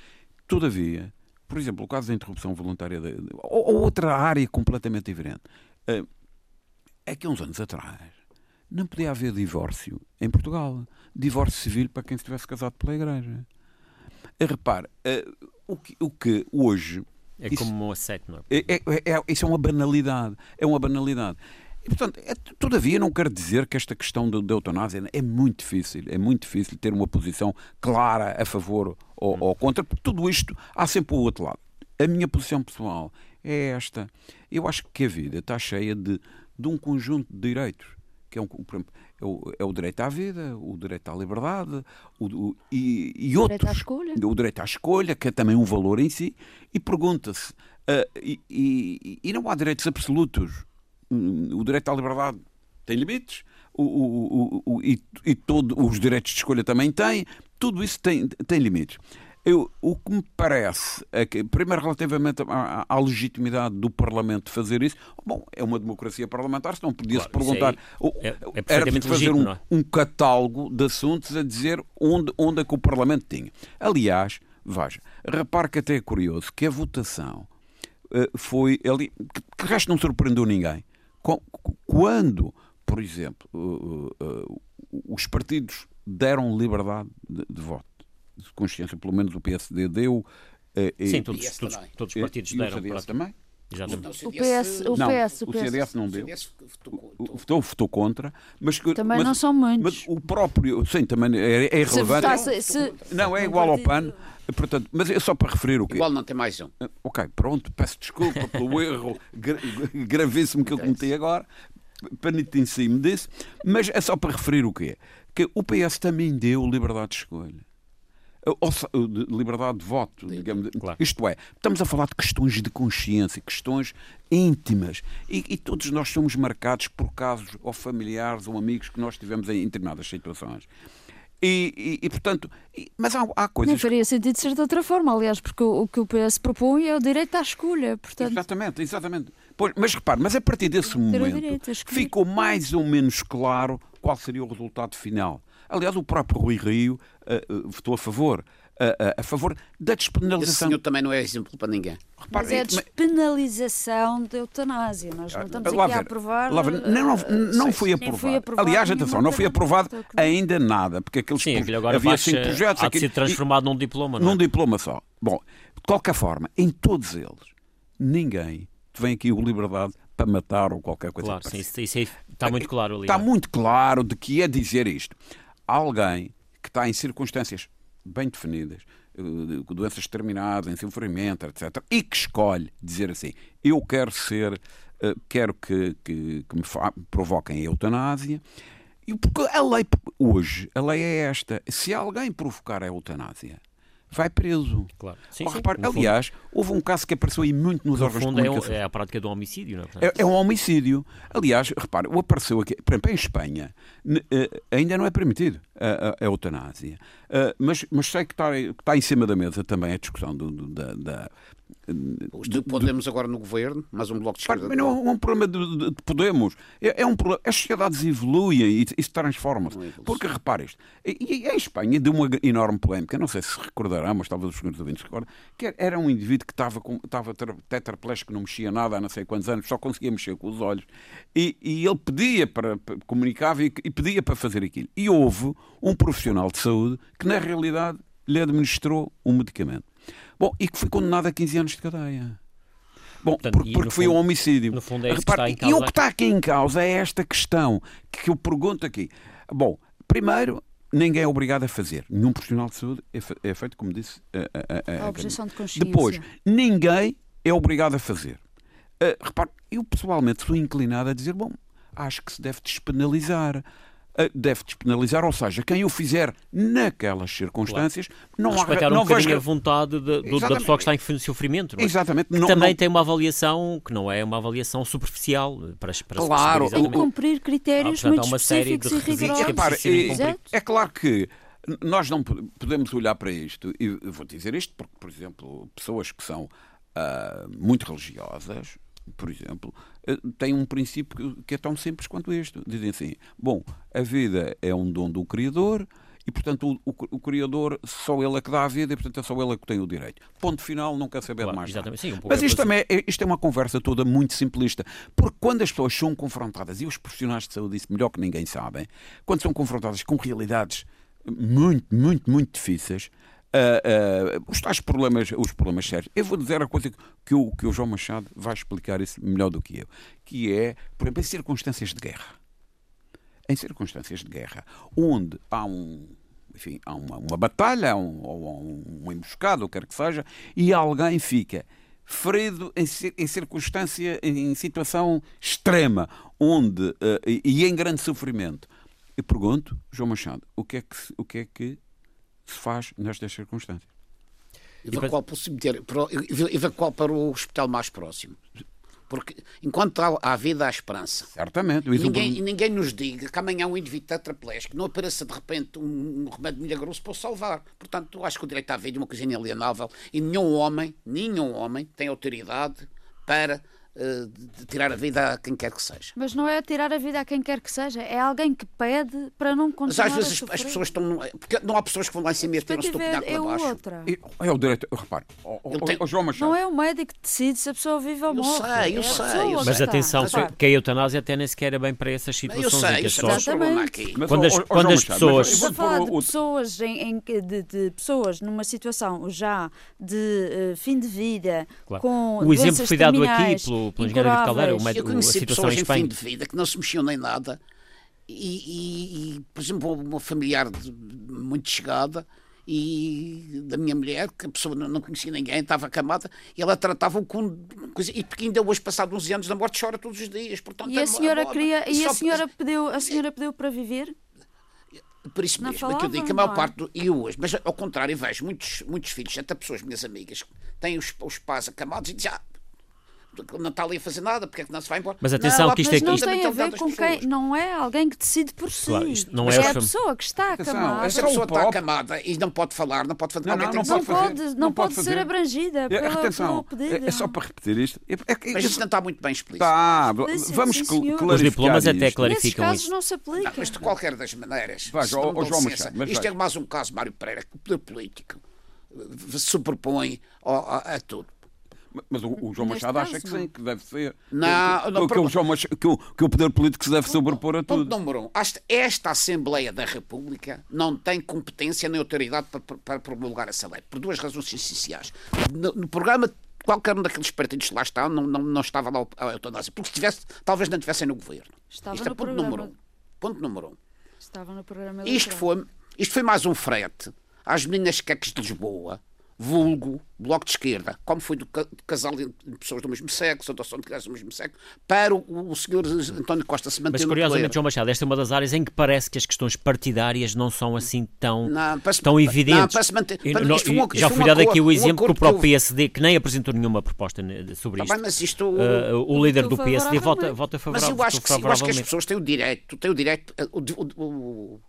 Todavia, por exemplo, o caso da interrupção voluntária, ou, ou, outra área completamente diferente, uh, é que uns anos atrás não podia haver divórcio em Portugal. Divórcio civil para quem estivesse casado pela igreja. Repare, uh, o, que, o que hoje. É isso, como um assédio, não é? É, é, é? Isso é uma banalidade. É uma banalidade. E, portanto, é, todavia, não quero dizer que esta questão da eutanásia é muito difícil. É muito difícil ter uma posição clara a favor ou, hum. ou contra, porque tudo isto há sempre o outro lado. A minha posição pessoal é esta. Eu acho que a vida está cheia de, de um conjunto de direitos que é, um, é, o, é o direito à vida, o direito à liberdade o, o e, e outros. Direito à escolha. O direito à escolha, que é também um valor em si, e pergunta-se, uh, e, e, e, não há direitos absolutos. O direito à liberdade tem limites, o, o, o, e, e todos os direitos de escolha também têm, tudo isso tem, tem limites. Eu, o que me parece é que, primeiro, relativamente à, à, legitimidade do Parlamento fazer isso, bom, é uma democracia parlamentar, se não podia-se claro, perguntar. É, é, é era de fazer um, é? um, catálogo de assuntos a dizer onde, onde é que o Parlamento tinha. Aliás, veja, repare que até é curioso que a votação uh, foi ali, que, que resto não surpreendeu ninguém. Quando, por exemplo, uh, uh, os partidos deram liberdade de, de voto de consciência, pelo menos o PSD deu. Eh, Sim, todos, todos, todos os partidos e, deram. E o CDS também? O PS, o não, PS, o, CDS não deu. Votou, votou contra, mas também mas, não são muitos. Mas o próprio, sim, também é, é irrelevante. Se se, não é igual ao PAN, portanto, mas é só para referir o quê? Igual não tem mais um. Eh, ok, pronto, peço desculpa pelo erro gra gravíssimo que eu cometi agora, penitenciei-me disso, mas é só para referir o quê? Que o PS também deu liberdade de escolha. De liberdade de voto, digamos. Claro. Isto é, estamos a falar de questões de consciência, questões íntimas. E, e, todos nós somos marcados por casos ou familiares ou amigos que nós tivemos em determinadas situações. E, e, e, portanto, mas há, há coisas. Não faria sentido ser de outra forma, aliás, porque o, o, que o PS propõe é o direito à escolha. Portanto... Exatamente, exatamente. Pois, mas repare, mas a partir desse momento ficou mais ou menos claro qual seria o resultado final. Aliás, o próprio Rui Rio uh, uh, votou a favor. Uh, a favor da despenalização. Esse senhor também não é exemplo para ninguém. Repare, mas é a despenalização da eutanásia. Nós não estamos aqui a aprovar. Lá, não, não, não foi aprovado. Foi aprovado. Aliás, atenção, não foi aprovado ainda nada, porque aqueles Sim, agora havia cinco projetos. Há de ser transformado num diploma, não é? Num diploma só. Bom, de qualquer forma, em todos eles, ninguém vem aqui o liberdade para matar ou qualquer coisa. Claro, sim, isso, isso está muito claro ali. Está é? muito claro de que é dizer isto. Alguém que está em circunstâncias bem definidas, eh, doenças terminadas, sofrimento, etc., e que escolhe dizer assim: eu quero ser, eh, quero que, que, que me provoquem a eutanásia. E porque a lei hoje, a lei é esta: se alguém provocar a eutanásia, vai preso. Claro. Sim, oh, repare, aliás, fundo, houve um caso que apareceu aí muito nos órgãos de comunicação. É, é a prática do homicídio, não é? É, é um homicídio. Aliás, repare, o apareceu aqui, por exemplo, em Espanha, eh, ainda não é permitido a, a, a eutanásia. Uh, mas, mas sei que está, que está em cima da mesa também a discussão do, do, da, da Podemos agora no governo, mas um bloco de esquerda. Mas não é um problema de, de, de Podemos. É, é, um problema. As sociedades evoluem e, e se transformam-se. Porque repare isto. E, e, a Espanha deu uma enorme polémica, não sei se recordarão, mas talvez os senhores ouvintes recordem, que era um indivíduo que estava, com, estava tetraplégico, não mexia nada há não sei quantos anos, só conseguia mexer com os olhos. E, e ele pedia para, para comunicava e, e pedia para fazer aquilo. E houve um profissional de saúde que, na realidade, lhe administrou um medicamento. Bom, e que foi condenado a 15 anos de cadeia. Bom, Portanto, porque, porque foi fundo, um homicídio. No fundo é isso Repare, que está em causa. E o que está aqui em causa é esta questão que eu pergunto aqui. Bom, primeiro, ninguém é obrigado a fazer. Nenhum profissional de saúde é, é feito, como disse a, a, a, a objeção de consciência. Depois, ninguém é obrigado a fazer. Uh, repare, eu pessoalmente sou inclinado a dizer, bom, acho que se deve despenalizar deve despenalizar, ou seja, quem o fizer naquelas circunstâncias claro. não Respeitar há, não um bocadinho a vontade de, de, da pessoa que está em sofrimento. Não é? Exatamente. Que não, também não... tem uma avaliação que não é uma avaliação superficial para, para claro, se cumprir critérios ah, portanto, muito específicos e rigorosos. É, é claro que nós não podemos olhar para isto, e vou dizer isto porque, por exemplo, pessoas que são uh, muito religiosas, por exemplo, eh, têm um princípio que é tão simples quanto este. Dizem assim: bom, a vida é um dom do Criador e, portanto, o, o, o, Criador só ele é que dá a vida e, portanto, é só ele é que tem o direito. Ponto final, não quer saber claro, mais nada. Sim, um Mas isto, também é, isto é uma conversa toda muito simplista, porque quando as pessoas são confrontadas, e os profissionais de saúde isso melhor que ninguém sabem, quando são confrontadas com realidades muito, muito, muito difíceis, uh, os tais problemas, os problemas sérios. Eu vou dizer a coisa que o, que o João Machado vai explicar isso melhor do que eu, que é, por exemplo, em circunstâncias de guerra. Em circunstâncias de guerra, onde há um, enfim, há uma, uma batalha, um, ou um, um emboscado, quer que seja, e alguém fica ferido em, em circunstância, em situação extrema, onde uh, e em grande sofrimento. Eu pergunto, João Machado, o que é que, o que, é que se faz nestas circunstâncias. Evacuar para o cemitério, evacuar para o hospital mais próximo. Porque enquanto há, há vida, há esperança. Certamente. E ninguém, ninguém nos diga que amanhã um indivíduo tetraplégico não apareça de repente um, um remédio milagroso para o salvar. Portanto, eu acho que o direito à vida é uma coisa inalienável e nenhum homem, nenhum homem tem autoridade para de tirar a vida a quem quer que seja. Mas não é tirar a vida a quem quer que seja, é alguém que pede para não continuar Mas às vezes as pessoas estão. Porque não há pessoas que vão lá em cima e tiram-se do penhasco é para baixo. Outra. É o direito, repare, o, o, tem... o João Machado. Não é o médico que decide se a pessoa vive ou morre. Eu sei, eu é sei. Eu mas atenção, que a eutanásia até nem sequer é bem para essas situações. Eu sei, em que as pessoas. Quando as, quando as pessoas. Estamos a falar de pessoas, em, de, de, pessoas numa situação já de uh, fim de vida, claro. com. O exemplo foi dado aqui pelo, pelo engenheiro de Caldeira o, eu conheci a pessoas em, em fim de vida que não se mexiam nem nada e, e, e por exemplo, uma familiar de, muito chegada e da minha mulher, que a pessoa não, conhecia ninguém, estava acamada, e ela tratava com coisa, e porque ainda hoje, passado 11 anos da morte, chora todos os dias. Portanto, e a senhora, queria, e a senhora, pediu, a senhora pediu para viver? Por isso Não mesmo, é que eu digo que a maior é? parte do, e hoje, mas ao contrário, vejo muitos, muitos filhos, até pessoas, minhas amigas, que têm os, os pais acamados e dizem, ah, não está ali a fazer nada, porque é que não se vai embora? Mas atenção Não, que isto Mas é não isto- tem a ver com quem. Não é alguém que decide por si. Claro, isto não é é a fam- pessoa que está acamada. Essa é pessoa está acamada e não pode falar, não pode fazer. Não, não, tem não que Não pode fazer. pode, fazer. não pode pode ser fazer. abrangida É, pela, Atenção, pelo pedido. é, é só para repetir isto. É, é, Mas isto não está muito bem explícito. Tá, vamos clarificar Os diplomas até isto. clarificam. Casos isso. não se aplica. Mas de qualquer das maneiras, Vai, João Machado, mas isto é mais um caso, Mário Pereira, que o poder político eh, se superpõe ao- a, a tudo. Mas o, o João Neste Machado acha caso, que não. sim, que deve ser. Não, que, não, que, que o pergunto. João Machado- que, o, que o poder político se deve sobrepor a Ponto tudo. número um. Esta, esta Assembleia da República não tem competência nem autoridade para, para, promulgar essa lei, por duas razões essenciais. No, no programa, qualquer um daqueles partidos que lá está, não, não, não estava lá a eutanásia, porque se tivesse, talvez não estivessem no governo. Estava Isto é ponto programa. número um. Ponto número um. Estava no programa Isto foi, isto foi mais um frete às meninas queques de Lisboa, vulgo, bloco de esquerda, como foi do ca- do casal de pessoas do mesmo sexo, adoção de crianças do mesmo sexo, para o, o senhor António Costa se manter Mas curiosamente. João Machado, esta é uma das áreas em que parece que as questões partidárias não são assim tão, Não, para se- tão não, evidentes. para se manter- para- não- isto um- isto já foi fui dado aqui o exemplo que o acordo que próprio. PSD, que nem apresentou nenhuma proposta sobre Tá isto, bem, mas isto. uh, o líder do PSD vota, vota mas favorável, eu acho, que, sim, eu acho que as pessoas têm o direito, têm o direito, o, o- o-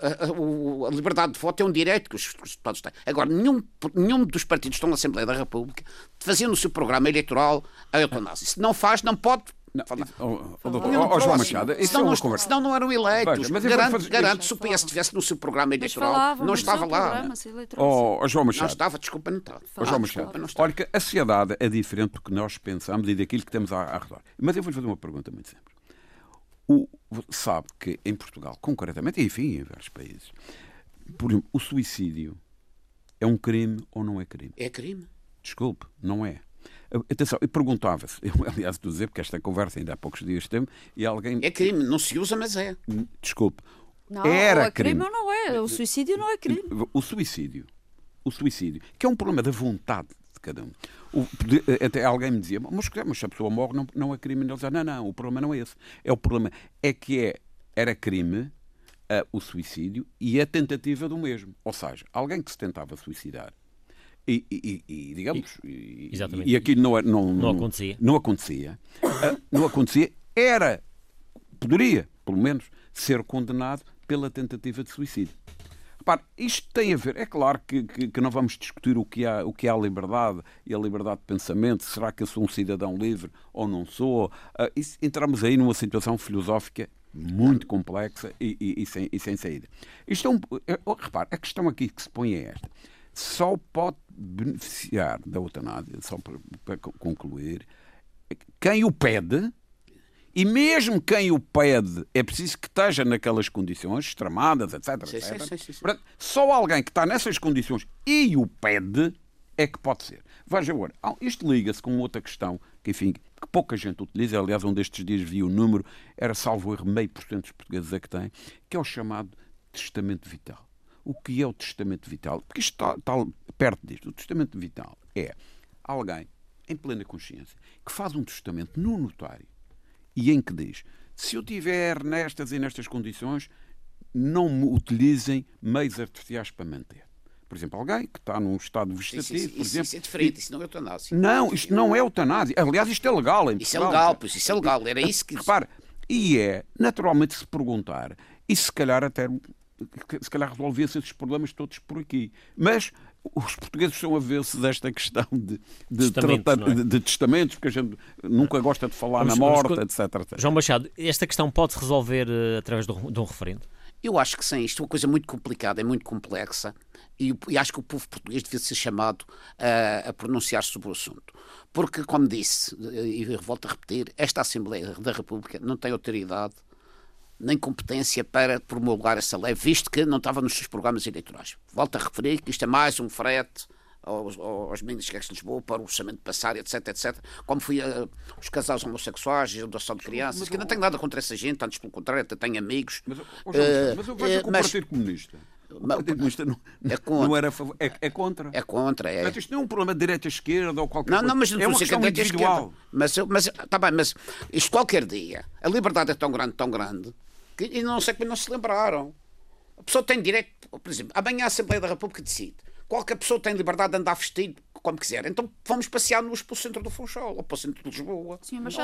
a, a- o- a liberdade de voto é um direito que os, que os deputados têm. Agora, nenhum, nenhum dos partidos que estão na Assembleia da República fazia no seu programa eleitoral a eutanásia. Se não faz, não pode. Não, ó, Nenhum ó, João. Machado, isso é senão, uma não, conversa. senão não eram eleitos. Veja, mas eu vou garanto, fazer- garanto, se o PS estivesse no seu programa eleitoral, falavam não estava lá. ó, João Não Machado, estava, desculpa, não estava. Ó, João Machado, desculpa, não estava. olha que a sociedade é diferente do que nós pensamos e daquilo que temos à, à redor. Mas eu vou-lhe fazer uma pergunta muito simples. O, sabe que em Portugal, concretamente, e enfim, em vários países, por exemplo, o suicídio é um crime ou não é crime? É crime. Desculpe, não é. Atenção, eu perguntava-se, eu, aliás, estou a dizer, porque esta conversa ainda há poucos dias teve, e alguém. É crime. Não se usa, mas é. Desculpe. Não, era ou é crime crime. ou não é. O suicídio não é crime. O suicídio, o suicídio, que é um problema da vontade O- de- até alguém me dizia, mas, mas se a pessoa morre não, não é crime. Ele dizia, não, não, o problema não é esse. É o problema é que é, era crime ah, o suicídio e a tentativa do mesmo. Ou seja, alguém que se tentava suicidar e, e- e- digamos, e, e aquilo não, era- não, Não acontecia. Não acontecia. ah, não acontecia, era, poderia, pelo menos, ser condenado pela tentativa de suicídio. Repare, isto tem a ver, é claro que, que- que não vamos discutir o que, há, o que a liberdade e a liberdade de pensamento, será que eu sou um cidadão livre ou não sou? Ah, isso- entramos aí numa situação filosófica muito complexa e, e- e sem, e sem saída. Isto é um, é- oh, repare, a questão aqui que se põe é esta. Só pode beneficiar da eutanásia, só para, para concluir, quem o pede, e mesmo quem o pede é preciso que esteja naquelas condições extremadas, etc. Sim, etc. sim, sim. Portanto, só alguém que está nessas condições e o pede é que pode ser. Veja agora, isto liga-se com outra questão que, enfim, que pouca gente utiliza. Aliás, um destes dias vi o número, era salvo erro, meio por cento dos portugueses é que tem, que é o chamado testamento vital. O que é o testamento vital? Porque isto está, está perto disto. O testamento vital é alguém em plena consciência que faz um testamento no notário e em que diz: se eu tiver nestas e nestas condições, não me utilizem meios artificiais para manter. Por exemplo, alguém que está num estado vegetativo, isso, por exemplo. isso é diferente, isso não é eutanásia. Não, isto não é eutanásia. Aliás, isto é legal em Isso é legal, pois isso é legal. Era isso que. Repare, e é, naturalmente, se perguntar, e se calhar até se calhar resolvia-se esses problemas todos por aqui. Mas os portugueses são avessos desta questão de, de, Testamentos, tratar- é? de- de testamentos, porque a gente nunca gosta de falar Vamos- na vamos morte, con- etc, etc. João Machado, esta questão pode-se resolver eh, através de um, de um referendo? Eu acho que sim, isto é uma coisa muito complicada, é muito complexa e, e acho que o povo português devia ser chamado a, a pronunciar-se sobre o assunto. Porque, como disse, e volto a repetir, esta Assembleia da República não tem autoridade nem competência para promulgar essa lei, visto que não estava nos seus programas eleitorais. Volto a referir que isto é mais um frete aos, aos meninos de Lisboa para o orçamento passar, etc, etc. Como foi eh, os casais homossexuais, a adoção de crianças, que não tenho nada contra essa gente, antes pelo contrário, até tenho amigos. Mas, ó, João, Eh, mas eu vejo eh, que o mas- Partido Comunista. O Mas- não, É contra. não era a favor, é, é contra. É contra, é. Portanto, isto não é um problema de direita-esquerda ou qualquer Não, coisa. não, mas não é uma questão direita é individual. esquerda. Mas, eu- mas, tá bem, mas isto qualquer dia, a liberdade é tão grande, tão grande, E não sei como não se lembraram. A pessoa tem direito, por exemplo, amanhã a Assembleia da República decide. Qualquer pessoa tem liberdade de andar vestido como quiser. Então vamos passear nos para o centro do Funchal ou para o centro de Lisboa. Sim, mas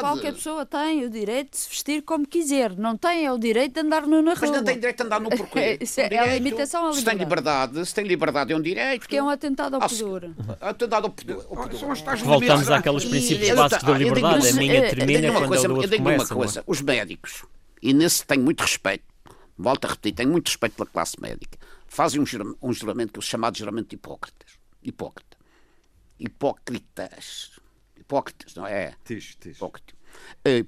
qualquer pessoa tem o direito de se vestir como quiser. Não tem é o direito de andar nu na rua. Mas não tem direito de andar no porquê. Isso é, a limitação à liberdade. Se tem liberdade, se tem liberdade é um direito. Porque é um atentado ao pudor. Ah, atentado ao pudor. Voltamos àqueles princípios básicos da liberdade. A minha termina quando a outra começa. Uma coisa, os médicos, e nesse tenho muito respeito, volto a repetir, tenho muito respeito pela classe médica, fazem um, um juramento, chamado juramento de Hipócrates. Hipócrita. Hipócritas. Hipócritas, não é? Tis, tis. Hipócrita. Uh,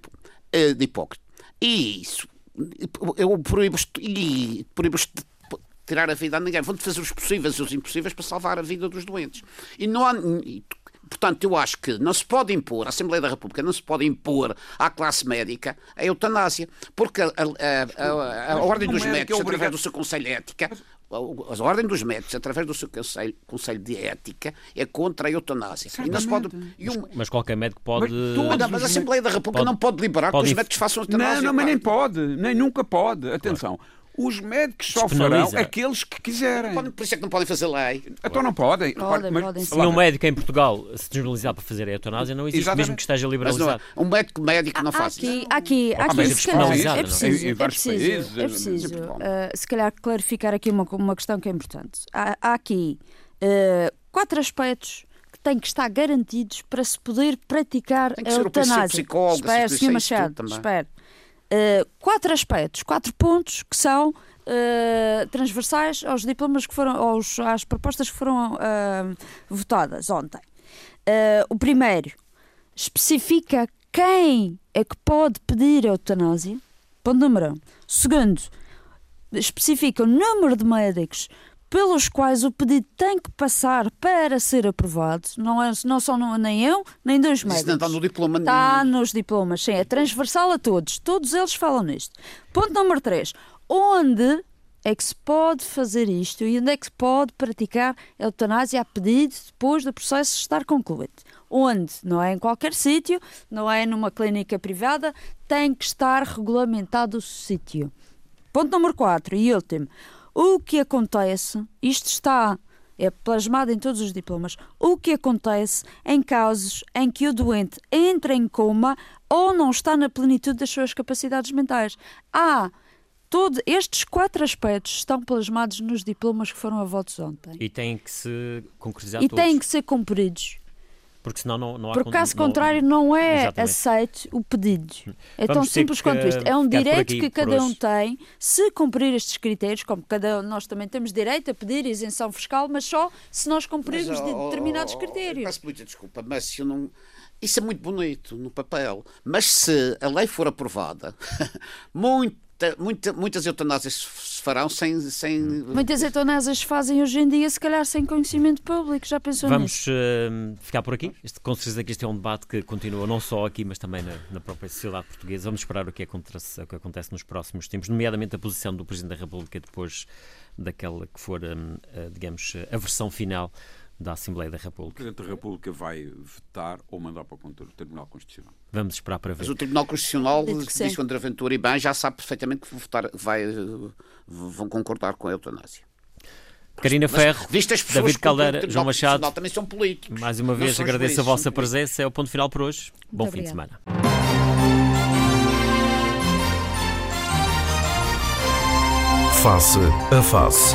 uh, de hipócrita. E isso, eu proíbo, e proíbo tirar a vida a ninguém. Vão fazer os possíveis e os impossíveis para salvar a vida dos doentes. E não há. Portanto, eu acho que não se pode impor, a Assembleia da República não se pode impor à classe médica a eutanásia, porque a, a, a, a Ordem dos Médicos, através do seu Conselho de Ética, a Ordem dos Médicos, através do seu Conselho, conselho de Ética, é contra a eutanásia. E não se pode, um, mas, qualquer médico pode. Mas, mas a Assembleia da República pode, não pode liberar pode, que os médicos façam eutanásia. Não, não, mas nem pode, nem nunca pode. Atenção. Claro. Os médicos só farão aqueles que quiserem. Por isso é que não podem fazer lei. Então não podem. podem, mas, podem se um médico em Portugal se desmoralizar para fazer a eutanásia, não existe, Exatamente. mesmo que esteja liberalizado. Não, um médico médico não faz aqui, isso. Aqui, aqui, aqui se calhar, é preciso, é preciso, é preciso uh, se calhar clarificar aqui uma, uma questão que é importante. Há, há aqui uh, quatro aspectos que têm que estar garantidos para se poder praticar a eutanásia. Espera, Sr. Machado, espera. Uh, quatro aspectos, quatro pontos que são uh, transversais aos diplomas que foram, aos, às propostas que foram uh, votadas ontem. o primeiro especifica quem é que pode pedir a eutanásia. Ponto número um. Segundo, especifica o número de médicos pelos quais o pedido tem que passar para ser aprovado. Não, é, não são nem eu, nem dois médicos. Isso não está no diploma. Está nos diplomas, sim. É transversal a todos. Todos eles falam nisto. Ponto número 3. Onde é que se pode fazer isto e onde é que se pode praticar a eutanásia a pedido depois do processo estar concluído? Onde? Não é em qualquer sítio, não é numa clínica privada, tem que estar regulamentado o sítio. Ponto número 4 e último. O que acontece, isto está é plasmado em todos os diplomas, o que acontece em casos em que o doente entra em coma ou não está na plenitude das suas capacidades mentais. Há Todos estes quatro aspectos estão plasmados nos diplomas que foram a votos ontem. E têm que se concretizar E todos. têm que ser cumpridos. Porque senão não, não há... Porque caso não, contrário não é exatamente. aceito o pedido. É tão simples quanto isto. É um direito que cada um tem se cumprir estes critérios, como cada nós também temos direito a pedir isenção fiscal, mas só se nós cumprirmos mas, oh, determinados critérios. Peço muita desculpa, mas se eu não... Isso é muito bonito no papel, mas se a lei for aprovada, muito muita, muitas eutanásias se farão sem, sem. Muitas eutanásias se fazem hoje em dia, se calhar sem conhecimento público. Já pensou Vamos uh, ficar por aqui. Este, com certeza que este é um debate que continua não só aqui, mas também na, na própria sociedade portuguesa. Vamos esperar o que, acontece, o que acontece nos próximos tempos, nomeadamente a posição do Presidente da República depois daquela que for, um, uh, digamos, a versão final da Assembleia da República. O Presidente da República vai vetar ou mandar para o Tribunal Constitucional. Vamos esperar para ver. Mas o Tribunal Constitucional, disse o André Ventura e bem, já sabe perfeitamente que votar, vai, vão concordar com a eutanásia. Karina Ferro, David Caldeira, João Machado. também são políticos. Mais uma vez agradeço a vossa presença. É o ponto final por hoje. Bom Muito fim obrigado. de semana. Face a face.